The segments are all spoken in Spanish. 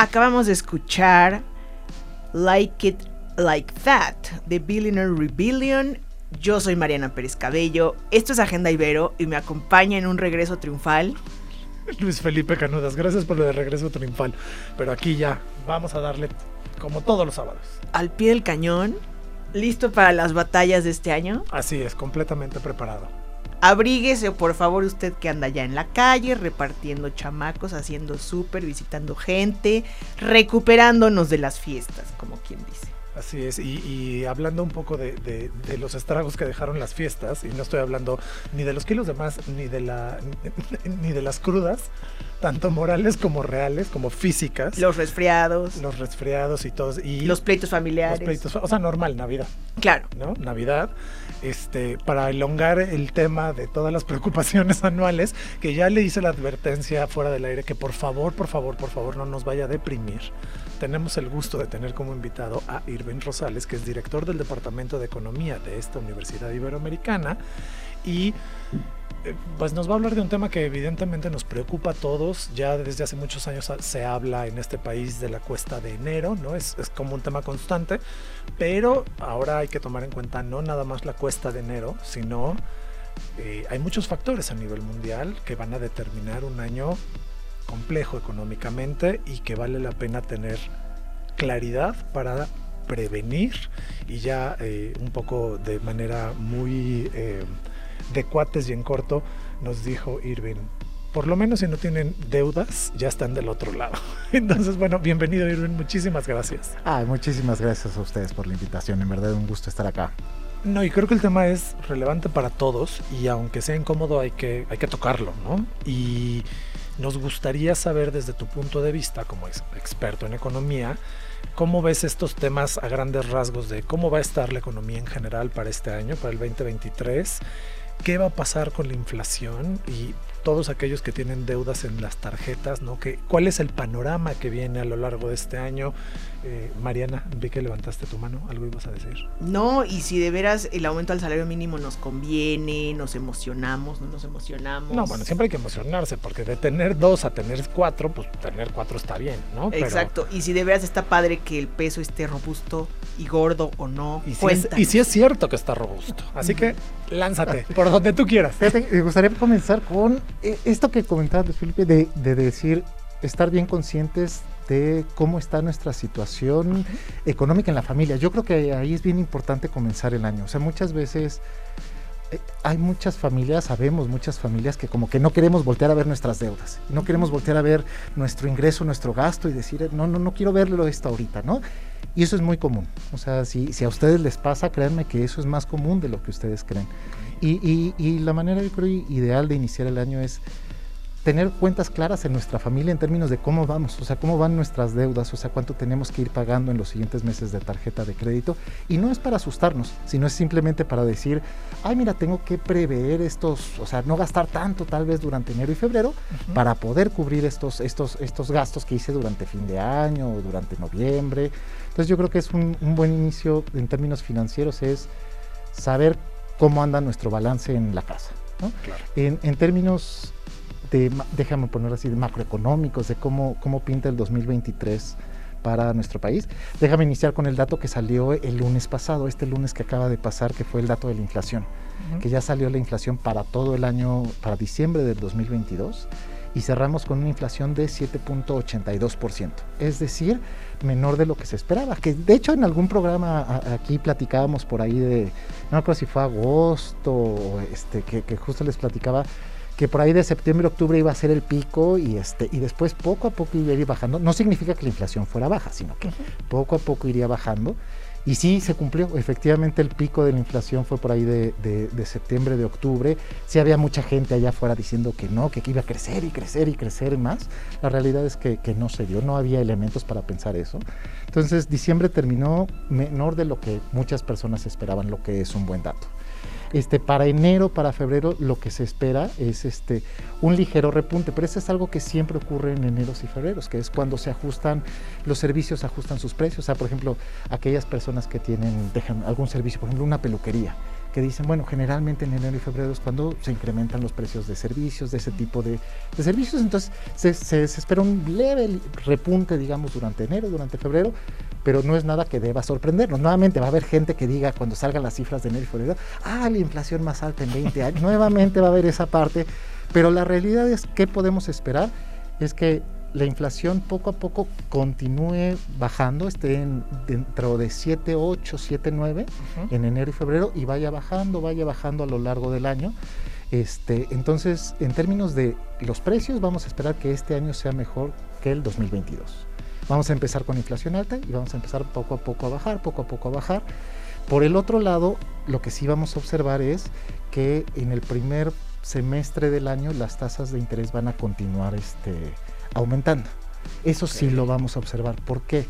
Acabamos de escuchar Like It Like That de Billionaire Rebellion. Yo soy Mariana Pérez Cabello. Esto es Agenda Ibero y me acompaña en un regreso triunfal. Luis Felipe Canudas, gracias por lo de regreso triunfal. Pero aquí ya vamos a darle como todos los sábados. Al pie del cañón, listo para las batallas de este año. Así es, completamente preparado. Abríguese, por favor, usted que anda ya en la calle, repartiendo chamacos, haciendo súper, visitando gente, recuperándonos de las fiestas, como quien dice. Así es, y, y hablando un poco de, de- de los estragos que dejaron las fiestas, y no estoy hablando ni de los kilos de más, ni de, la, ni de las crudas, tanto morales como reales, como físicas, Los resfriados, los resfriados y todos, y los pleitos los familiares. pleitos, o sea, normal, Navidad. Claro. ¿no? Navidad, este, para elongar el tema de todas las preocupaciones anuales, que ya le hice la advertencia fuera del aire que por favor, por favor, por favor no nos vaya a deprimir. Tenemos el gusto de tener como invitado a Irving Rosales, que es director del Departamento de Economía de esta Universidad Iberoamericana y eh, pues nos va a hablar de un tema que evidentemente nos preocupa a todos. Ya desde hace muchos años se habla en este país de la cuesta de enero, ¿no? Es, es como un tema constante, pero ahora hay que tomar en cuenta no nada más la cuesta de enero, sino eh, hay muchos factores a nivel mundial que van a determinar un año complejo económicamente y que vale la pena tener claridad para prevenir y ya eh, un poco de manera muy eh, de cuates y en corto nos dijo Irving, por lo menos si no tienen deudas, ya están del otro lado. Entonces, bueno, bienvenido Irving, muchísimas gracias. Ah, muchísimas gracias a ustedes por la invitación. En verdad, un gusto estar acá. No, y creo que el tema es relevante para todos y aunque sea incómodo hay que, hay que tocarlo, ¿no? Y nos gustaría saber desde tu punto de vista como ex- experto en economía, ¿cómo ves estos temas a grandes rasgos de cómo va a estar la economía en general para este año, para el 2023? ¿Qué va a pasar con la inflación y todos aquellos que tienen deudas en las tarjetas, ¿no? ¿Qué, ¿Cuál es el panorama que viene a lo largo de este año? Eh, Mariana, vi que levantaste tu mano, algo ibas a decir. No, y si de veras el aumento al salario mínimo nos conviene, nos emocionamos, no nos emocionamos. No, bueno, siempre hay que emocionarse, porque de tener dos a tener cuatro, pues tener cuatro está bien, ¿no? Pero- Exacto, y si de veras está padre que el peso esté robusto y gordo o no, y, si es, cuéntanos. y si es cierto que está robusto. Así que lánzate, por donde tú quieras. Fíjate, me gustaría comenzar con esto que comentabas, Felipe, de, de decir, estar bien conscientes de cómo está nuestra situación económica en la familia. Yo creo que ahí es bien importante comenzar el año. O sea, muchas veces eh, hay muchas familias, sabemos muchas familias que como que no queremos voltear a ver nuestras deudas, no queremos voltear a ver nuestro ingreso, nuestro gasto y decir, no, no, no quiero verlo esto ahorita, ¿no? Y eso es muy común. O sea, si, si a ustedes les pasa, créanme que eso es más común de lo que ustedes creen. Y, y- y la manera, yo creo, ideal de iniciar el año es tener cuentas claras en nuestra familia en términos de cómo vamos, o sea, cómo van nuestras deudas, o sea, cuánto tenemos que ir pagando en los siguientes meses de tarjeta de crédito. Y no es para asustarnos, sino es simplemente para decir, ay, mira, tengo que prever estos, o sea, no gastar tanto tal vez durante enero y febrero para poder cubrir estos, estos, estos gastos que hice durante fin de año o durante noviembre. Entonces yo creo que es un, un buen inicio en términos financieros, es saber cómo anda nuestro balance en la casa. ¿no? Claro. En, en términos de, déjame poner así, de macroeconómicos, de cómo, cómo pinta el 2023 para nuestro país. Déjame iniciar con el dato que salió el lunes pasado, este lunes que acaba de pasar, que fue el dato de la inflación, Ujú. que ya salió la inflación para todo el año, para diciembre del 2022, y cerramos con una inflación de 7.82%, es decir, menor de lo que se esperaba, que de hecho en algún programa a- aquí platicábamos por ahí de, no me acuerdo si fue agosto, este, que, que justo les platicaba que por ahí de septiembre, octubre iba a ser el pico y este y después poco a poco iba a ir bajando. No significa que la inflación fuera baja, sino que poco a poco iría bajando. Y sí, se cumplió. Efectivamente, el pico de la inflación fue por ahí de, septiembre, de octubre. Sí había mucha gente allá afuera diciendo que no, que iba a crecer y crecer y crecer más. La realidad es que, que no se dio, no había elementos para pensar eso. Entonces, diciembre terminó menor de lo que muchas personas esperaban, lo que es un buen dato. Este, para enero, para febrero, lo que se espera es este, un ligero repunte, pero eso es algo que siempre ocurre en eneros y febreros, que es cuando se ajustan, los servicios ajustan sus precios. O sea, por ejemplo, aquellas personas que tienen, dejan algún servicio, por ejemplo, una peluquería, que dicen, bueno, generalmente en enero y febrero es cuando se incrementan los precios de servicios, de ese tipo de, servicios, entonces se, se, espera un leve repunte, digamos, durante enero, durante febrero, pero no es nada que deba sorprendernos. Nuevamente va a haber gente que diga cuando salgan las cifras de enero y febrero, ah, la inflación más alta en 20 años, nuevamente va a haber esa parte, pero la realidad es que podemos esperar es que la inflación poco a poco continúe bajando, esté en, dentro de 7, 8, 7, 9 en enero y febrero y vaya bajando, vaya bajando a lo largo del año. Este, entonces, en términos de los precios, vamos a esperar que este año sea mejor que el 2022. Vamos a empezar con inflación alta y vamos a empezar poco a poco a bajar, poco a poco a bajar. Por el otro lado, lo que sí vamos a observar es que en el primer semestre del año las tasas de interés van a continuar este, aumentando. Eso sí lo vamos a observar. ¿Por qué?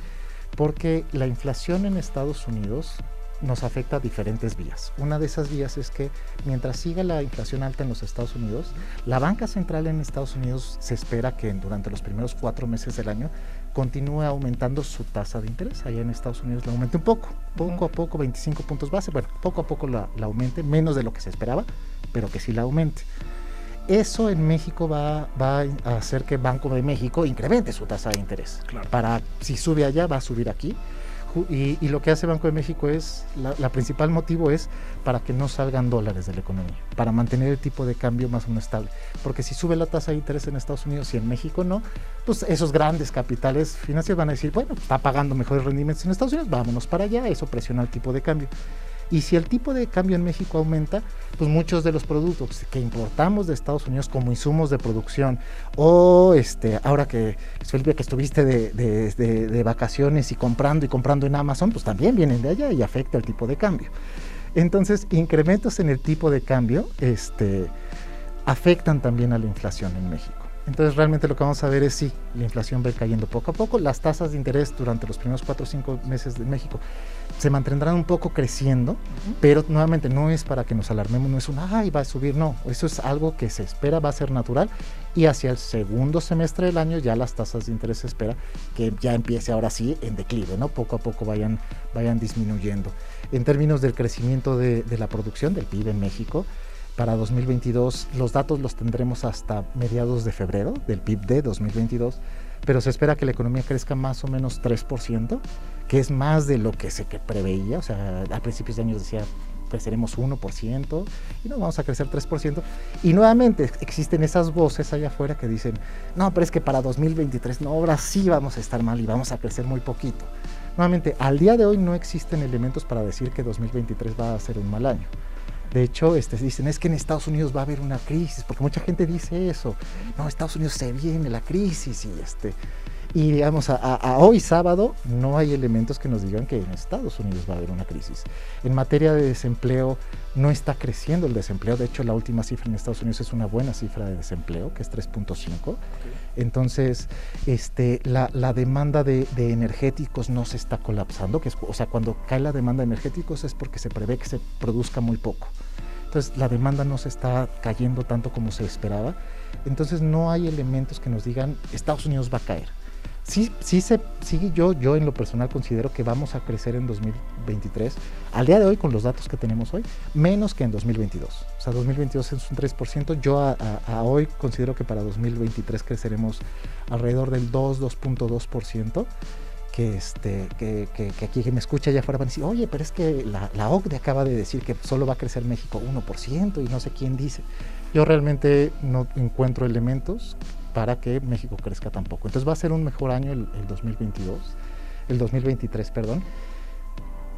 Porque la inflación en Estados Unidos nos afecta a diferentes vías. Una de esas vías es que mientras siga la inflación alta en los Estados Unidos, la banca central en Estados Unidos se espera que durante los primeros cuatro meses del año continúe aumentando su tasa de interés. Allá en Estados Unidos la aumente un poco, poco a poco, 25 puntos base, bueno, poco a poco la, aumente, menos de lo que se esperaba, pero que sí la aumente. Eso en México va, va, a hacer que Banco de México incremente su tasa de interés. Para si sube allá, va a subir aquí y, lo que hace Banco de México es, la, principal motivo es para que no salgan dólares de la economía, para mantener el tipo de cambio más o menos estable. Porque si sube la tasa de interés en Estados Unidos y en México no, pues esos grandes capitales financieros van a decir, bueno, está pagando mejores rendimientos en Estados Unidos, vámonos para allá, eso presiona el tipo de cambio. Y si el tipo de cambio en México aumenta, pues muchos de los productos que importamos de Estados Unidos como insumos de producción, o este, ahora que Felipe que estuviste de, de, vacaciones y comprando y comprando en Amazon, pues también vienen de allá y afecta el tipo de cambio. Entonces, incrementos en el tipo de cambio este, afectan también a la inflación en México. Entonces realmente lo que vamos a ver es si la inflación va cayendo poco a poco. Las tasas de interés durante los primeros 4 o 5 meses de México se mantendrán un poco creciendo, pero nuevamente no es para que nos alarmemos, no es un, ay, va a subir, no, eso es algo que se espera, va a ser natural y hacia el segundo semestre del año ya las tasas de interés se espera que ya empiece ahora sí en declive, ¿no? Poco a poco vayan, vayan disminuyendo. En términos del crecimiento de, de la producción del PIB en México, para 2022. Los datos los tendremos hasta mediados de febrero del PIB de 2022, pero se espera que la economía crezca más o menos 3%, que es más de lo que se preveía. O sea, a principios de año decía creceremos 1% y no vamos a crecer 3%. Y nuevamente existen esas voces allá afuera que dicen, no, pero es que para 2023, no, ahora sí vamos a estar mal y vamos a crecer muy poquito. Nuevamente, al día de hoy no existen elementos para decir que 2023 va a ser un mal año. De hecho, este, dicen, es que en Estados Unidos va a haber una crisis, porque mucha gente dice eso. No, Estados Unidos se viene la crisis y este... Y digamos, a, hoy sábado no hay elementos que nos digan que en Estados Unidos va a haber una crisis. En materia de desempleo, no está creciendo el desempleo. De hecho, la última cifra en Estados Unidos es una buena cifra de desempleo, que es 3.5. Entonces, este, la, demanda de, energéticos no se está colapsando. Que es, o sea, cuando cae la demanda de energéticos es porque se prevé que se produzca muy poco. Entonces, la demanda no se está cayendo tanto como se esperaba. Entonces, no hay elementos que nos digan Estados Unidos va a caer sí, sí, se, sí yo, yo en lo personal considero que vamos a crecer en 2023, al día de hoy con los datos que tenemos hoy, menos que en 2022. O sea, 2022 es un 3%, yo a, hoy considero que para 2023 creceremos alrededor del 2, 2.2%. Que, este, que, que, que, aquí que me escucha allá afuera van a decir, oye, pero es que la, la OCDE acaba de decir que solo va a crecer México 1% y no sé quién dice. Yo realmente no encuentro elementos para que México crezca tampoco. Entonces va a ser un mejor año el, 2022, el 2023, perdón,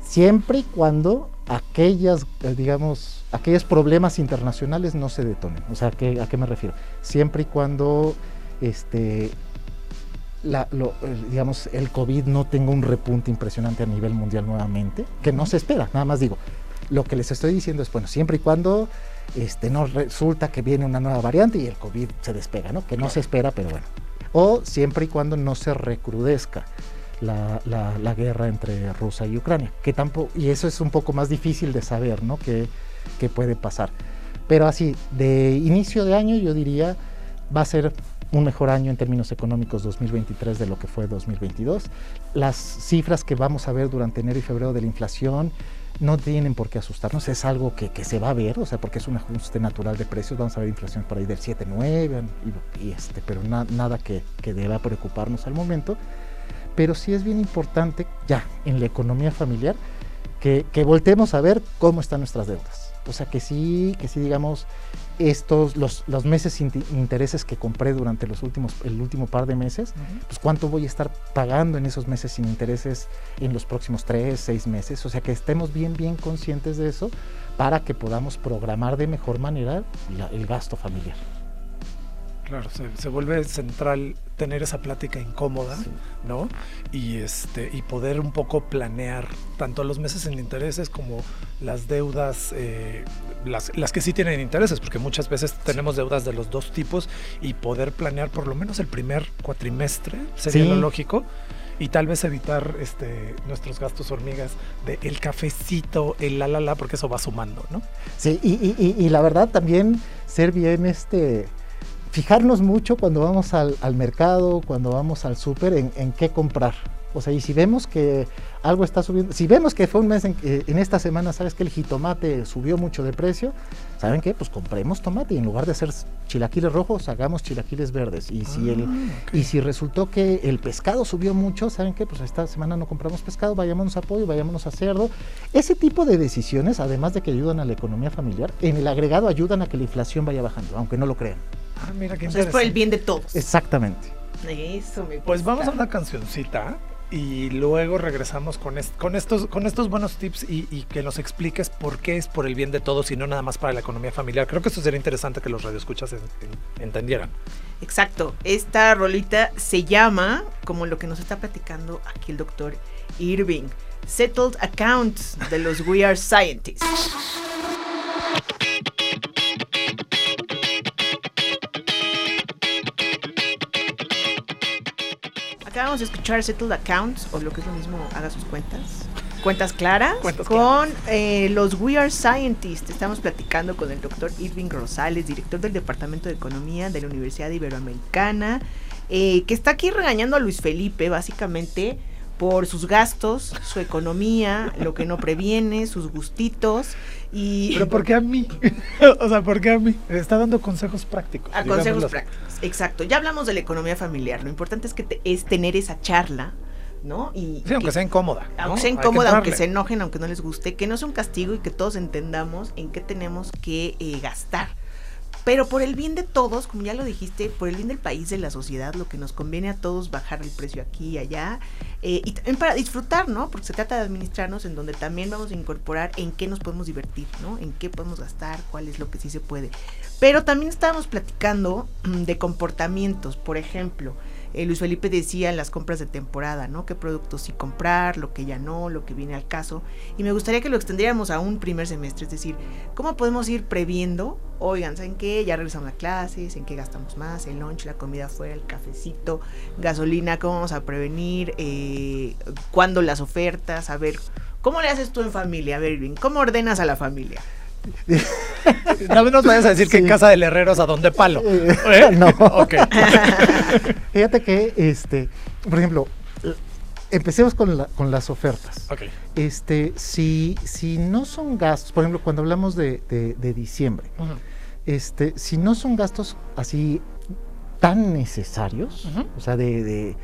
siempre y cuando aquellas, eh, digamos, aquellos problemas internacionales no se detonen. O sea, ¿a qué, me refiero? Siempre y cuando este, la, lo, digamos, el COVID no tenga un repunte impresionante a nivel mundial nuevamente, que no se espera, nada más digo. Lo que les estoy diciendo es, bueno, siempre y cuando este, no resulta que viene una nueva variante y el COVID se despega, ¿no? Que no se espera, pero bueno. O siempre y cuando no se recrudezca la, la, la, guerra entre Rusia y Ucrania, que tampoco, y eso es un poco más difícil de saber, ¿no? Que, que puede pasar. Pero así, de inicio de año yo diría, va a ser un mejor año en términos económicos 2023 de lo que fue 2022. Las cifras que vamos a ver durante enero y febrero de la inflación no tienen por qué asustarnos, es algo que, que se va a ver, o sea, porque es un ajuste natural de precios, vamos a ver inflación por ahí del 7-9, y, y, este, pero na, nada que, que deba preocuparnos al momento. Pero sí es bien importante ya en la economía familiar que, que voltemos a ver cómo están nuestras deudas. O sea, que sí, que sí digamos, estos, los, los meses sin intereses que compré durante los últimos, el último par de meses, uh -huh. pues cuánto voy a estar pagando en esos meses sin intereses en los próximos tres, seis meses. O sea, que estemos bien, bien conscientes de eso para que podamos programar de mejor manera la, el gasto familiar. Claro, se, se, vuelve central tener esa plática incómoda, sí. ¿no? Y este y poder un poco planear tanto los meses sin intereses como las deudas, eh, las, las, que sí tienen intereses, porque muchas veces tenemos deudas de los dos tipos y poder planear por lo menos el primer cuatrimestre sería sí. lo lógico y tal vez evitar este, nuestros gastos hormigas de el cafecito, el la la la, porque eso va sumando, ¿no? Sí, y, y, y la verdad también ser bien este fijarnos mucho cuando vamos al, al mercado, cuando vamos al súper, en, en, qué comprar. O sea, y si vemos que algo está subiendo, si vemos que fue un mes en, en, esta semana, sabes que el jitomate subió mucho de precio, ¿saben qué? Pues compremos tomate y en lugar de hacer chilaquiles rojos, hagamos chilaquiles verdes. Y si, ah, el, okay. y si resultó que el pescado subió mucho, ¿saben qué? Pues esta semana no compramos pescado, vayámonos a pollo, vayámonos a cerdo. Ese tipo de decisiones, además de que ayudan a la economía familiar, en el agregado ayudan a que la inflación vaya bajando, aunque no lo crean. Ah, mira qué o sea, es por el bien de todos. Exactamente. Eso me Pues vamos a una cancioncita y luego regresamos con, est con, estos, con estos buenos tips y, y, que nos expliques por qué es por el bien de todos y no nada más para la economía familiar. Creo que esto sería interesante que los radioescuchas en, en, entendieran. Exacto. Esta rolita se llama, como lo que nos está platicando aquí el doctor Irving, Settled Accounts de los We Are Scientists. Acabamos de escuchar Settled Accounts, o lo que es lo mismo, haga sus cuentas. Cuentas claras. Cuentas con eh, los We Are Scientists. Estamos platicando con el doctor Irving Rosales, director del Departamento de Economía de la Universidad Iberoamericana, eh, que está aquí regañando a Luis Felipe, básicamente por sus gastos, su economía, lo que no previene, sus gustitos y... Pero ¿por qué a mí? o sea, ¿por qué a mí? Está dando consejos prácticos. A consejos prácticos, exacto. Ya hablamos de la economía familiar. Lo importante es que te, es tener esa charla, ¿no? Y sí, aunque que, sea incómoda. ¿no? Aunque sea incómoda, aunque se enojen, aunque no les guste, que no sea un castigo y que todos entendamos en qué tenemos que eh, gastar pero por el bien de todos, como ya lo dijiste, por el bien del país, de la sociedad, lo que nos conviene a todos bajar el precio aquí y allá, eh, y también para disfrutar, ¿no? Porque se trata de administrarnos en donde también vamos a incorporar en qué nos podemos divertir, ¿no? En qué podemos gastar, cuál es lo que sí se puede. Pero también estábamos platicando de comportamientos, por ejemplo, eh, Luis Felipe decía en las compras de temporada, ¿no? Qué productos sí comprar, lo que ya no, lo que viene al caso. Y me gustaría que lo extendiéramos a un primer semestre, es decir, ¿cómo podemos ir previendo? Oigan, ¿saben qué? Ya regresamos a clases, ¿en qué gastamos más? El lunch, la comida afuera, el cafecito, gasolina, ¿cómo vamos a prevenir? Eh, ¿Cuándo las ofertas? A ver, ¿cómo le haces tú en familia? A ver, ¿cómo ordenas a la familia? no nos vayas a decir sí. que en casa del herrero es a donde palo. ¿Eh? No. ok. Fíjate que, este, por ejemplo, empecemos con, la, con las ofertas. Okay. Este, si, si no son gastos, por ejemplo, cuando hablamos de, de, de diciembre, uh -huh. este, si no son gastos así tan necesarios, uh -huh. o sea, de, de,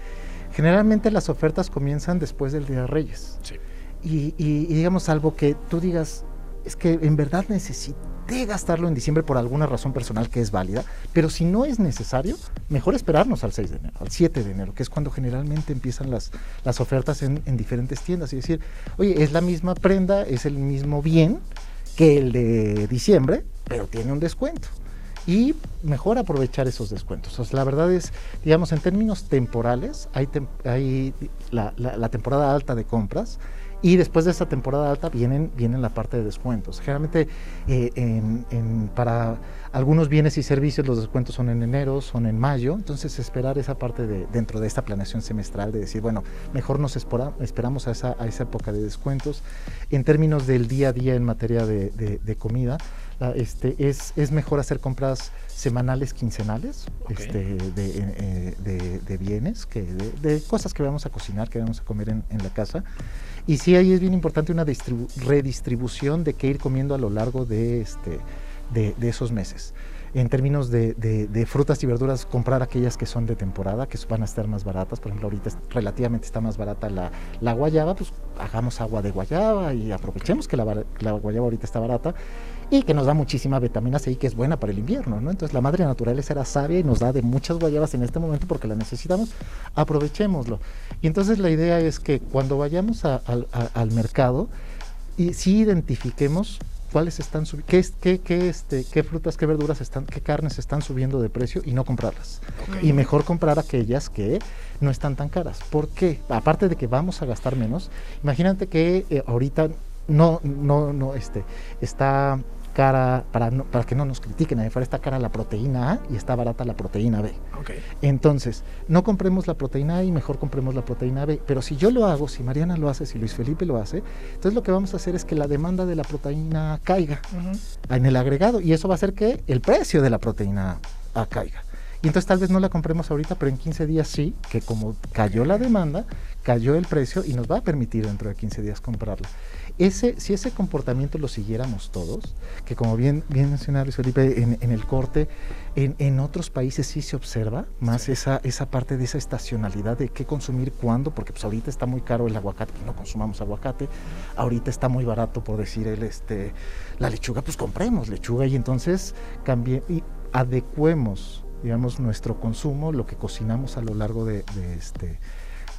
generalmente las ofertas comienzan después del Día de Reyes. Sí. Y, y, y digamos algo que tú digas, es que en verdad necesité gastarlo en diciembre por alguna razón personal que es válida, pero si no es necesario, mejor esperarnos al 6 de enero, al 7 de enero, que es cuando generalmente empiezan las, las ofertas en, en diferentes tiendas y decir, oye, es la misma prenda, es el mismo bien que el de diciembre, pero tiene un descuento. y mejor aprovechar esos descuentos. O sea, la verdad es, digamos, en términos temporales, hay, hay la, la temporada alta de compras y después de esta temporada alta vienen, vienen la parte de descuentos. Generalmente eh, en, para algunos bienes y servicios los descuentos son en enero, son en mayo, entonces esperar esa parte de, dentro de esta planeación semestral de decir, bueno, mejor nos esperamos a esa, a esa época de descuentos. En términos del día a día en materia de, comida, este, es, es mejor hacer compras semanales, quincenales este, eh, de, de, bienes, que de, cosas que vamos a cocinar, que vamos a comer en, en la casa. Y sí, ahí es bien importante una redistribución de qué ir comiendo a lo largo de, este, de, esos meses. En términos de, frutas y verduras, comprar aquellas que son de temporada, que van a estar más baratas. Por ejemplo, ahorita relativamente está más barata la, la, guayaba, pues hagamos agua de guayaba y aprovechemos que la, la guayaba ahorita está barata y que nos da muchísima vitamina C y que es buena para el invierno, ¿no? Entonces la madre naturaleza era sabia y nos da de muchas guayabas en este momento porque la necesitamos, aprovechémoslo. Y entonces la idea es que cuando vayamos al mercado, y sí identifiquemos cuáles están subiendo, qué, qué, este, qué frutas, qué verduras están, qué carnes están subiendo de precio y no comprarlas. Y mejor comprar aquellas que no están tan caras. ¿Por qué? Aparte de que vamos a gastar menos, imagínate que eh, ahorita no, no, no, este, está cara, para, para que no nos critiquen, ahí fuera está cara la proteína A y está barata la proteína B. Entonces, no compremos la proteína A y mejor compremos la proteína B. Pero si yo lo hago, si Mariana lo hace, si Luis Felipe lo hace, entonces lo que vamos a hacer es que la demanda de la proteína A caiga en el agregado y eso va a hacer que el precio de la proteína A caiga. Y entonces tal vez no la compremos ahorita, pero en 15 días sí, que como cayó la demanda, cayó el precio y nos va a permitir dentro de 15 días comprarla ese, si ese comportamiento lo siguiéramos todos, que como bien, bien mencionaba Luis Felipe en, el corte, en, otros países sí se observa más esa, esa parte de esa estacionalidad de qué consumir cuándo, porque pues ahorita está muy caro el aguacate, pues no consumamos aguacate, ahorita está muy barato por decir el este la lechuga, pues compremos lechuga y entonces cambie y adecuemos digamos nuestro consumo, lo que cocinamos a lo largo de este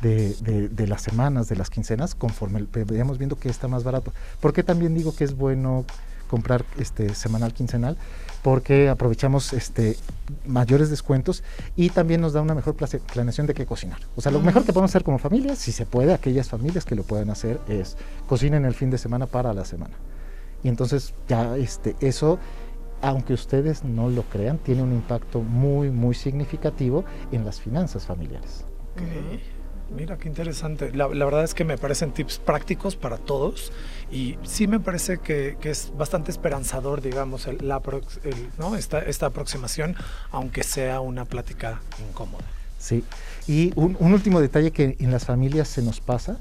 de, las semanas, de las quincenas, conforme vayamos viendo que está más barato. ¿Por qué también digo que es bueno comprar este semanal, quincenal? Porque aprovechamos este mayores descuentos y también nos da una mejor planeación de qué cocinar. O sea, lo mejor que podemos hacer como familia, si se puede, aquellas familias que lo pueden hacer, es cocinen el fin de semana para la semana. Y entonces ya este, eso aunque ustedes no lo crean, tiene un impacto muy, muy significativo en las finanzas familiares. Mira, qué interesante. La, verdad es que me parecen tips prácticos para todos y sí me parece que, es bastante esperanzador, digamos, la, ¿no? esta, esta aproximación, aunque sea una plática incómoda. Sí, y un, último detalle que en las familias se nos pasa,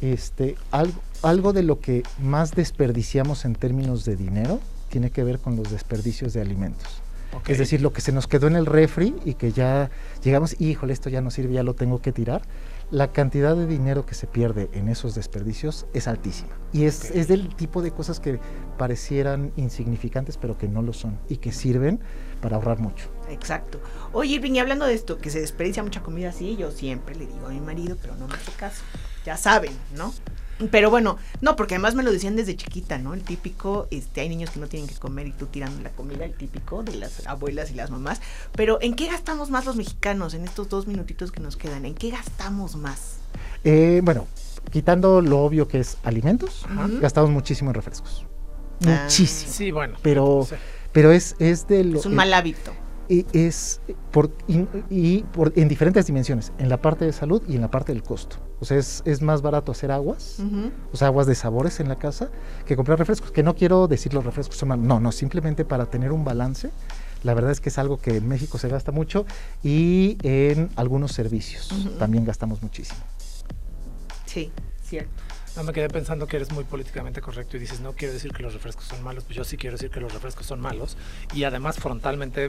este, algo, algo de lo que más desperdiciamos en términos de dinero tiene que ver con los desperdicios de alimentos. Es decir, lo que se nos quedó en el refri y que ya llegamos, híjole, esto ya no sirve, ya lo tengo que tirar la cantidad de dinero que se pierde en esos desperdicios es altísima. Y es, es, del tipo de cosas que parecieran insignificantes, pero que no lo son y que sirven para ahorrar mucho. Exacto. Oye, Irving, y hablando de esto, que se desperdicia mucha comida así, yo siempre le digo a mi marido, pero no me hace caso. Ya saben, ¿no? Pero bueno, no, porque además me lo decían desde chiquita, ¿no? El típico, este, hay niños que no tienen que comer y tú tirando la comida, el típico de las abuelas y las mamás. Pero ¿en qué gastamos más los mexicanos en estos dos minutitos que nos quedan? ¿En qué gastamos más? Eh, bueno, quitando lo obvio que es alimentos, gastamos muchísimo en refrescos. Ah. muchísimo. Sí, bueno. Pero, pero es, es de lo... Es un mal hábito es por, y, por, en diferentes dimensiones, en la parte de salud y en la parte del costo. O sea, es, es más barato hacer aguas, o sea, aguas de sabores en la casa, que comprar refrescos. Que no quiero decir los refrescos son malos, no, no, simplemente para tener un balance. La verdad es que es algo que en México se gasta mucho y en algunos servicios también gastamos muchísimo. Sí, cierto. Me quedé pensando que eres muy políticamente correcto y dices, no quiero decir que los refrescos son malos, pues yo sí quiero decir que los refrescos son malos. Y además frontalmente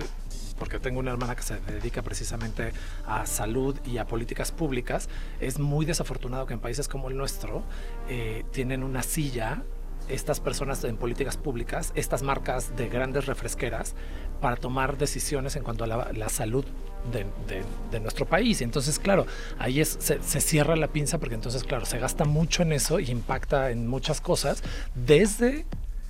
porque tengo una hermana que se dedica precisamente a salud y a políticas públicas, es muy desafortunado que en países como el nuestro eh, tienen una silla estas personas en políticas públicas, estas marcas de grandes refresqueras, para tomar decisiones en cuanto a la, salud de, nuestro país. Y entonces, claro, ahí es, se, se, cierra la pinza porque entonces, claro, se gasta mucho en eso y impacta en muchas cosas, desde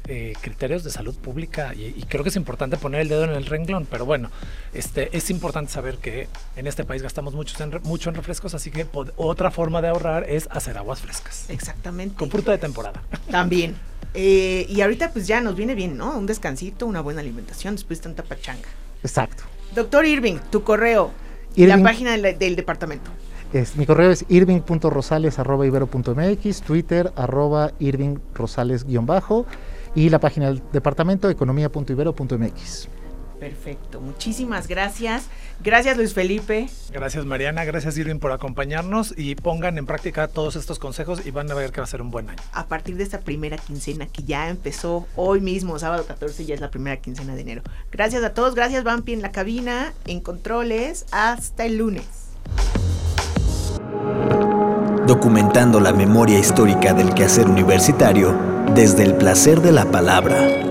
eh, criterios de salud pública y, creo que es importante poner el dedo en el renglón, pero bueno, este, es importante saber que en este país gastamos mucho en, mucho en refrescos, así que otra forma de ahorrar es hacer aguas frescas. Exactamente. Con fruta de temporada. También. Eh, y ahorita pues ya nos viene bien, ¿no? Un descansito, una buena alimentación después de tanta pachanga. Exacto. Doctor Irving, tu correo, la página del, departamento. Es, mi correo es irving.rosales.ibero.mx, Twitter arroba irvingrosales-bajo y la página del departamento economía.ibero.mx. Perfecto, muchísimas gracias. Gracias Luis Felipe. Gracias Mariana, gracias Irving por acompañarnos y pongan en práctica todos estos consejos y van a ver que va a ser un buen año. A partir de esta primera quincena que ya empezó hoy mismo, sábado 14, ya es la primera quincena de enero. Gracias a todos, gracias Vampi en la cabina, en controles, hasta el lunes. Documentando la memoria histórica del quehacer universitario desde el placer de la palabra.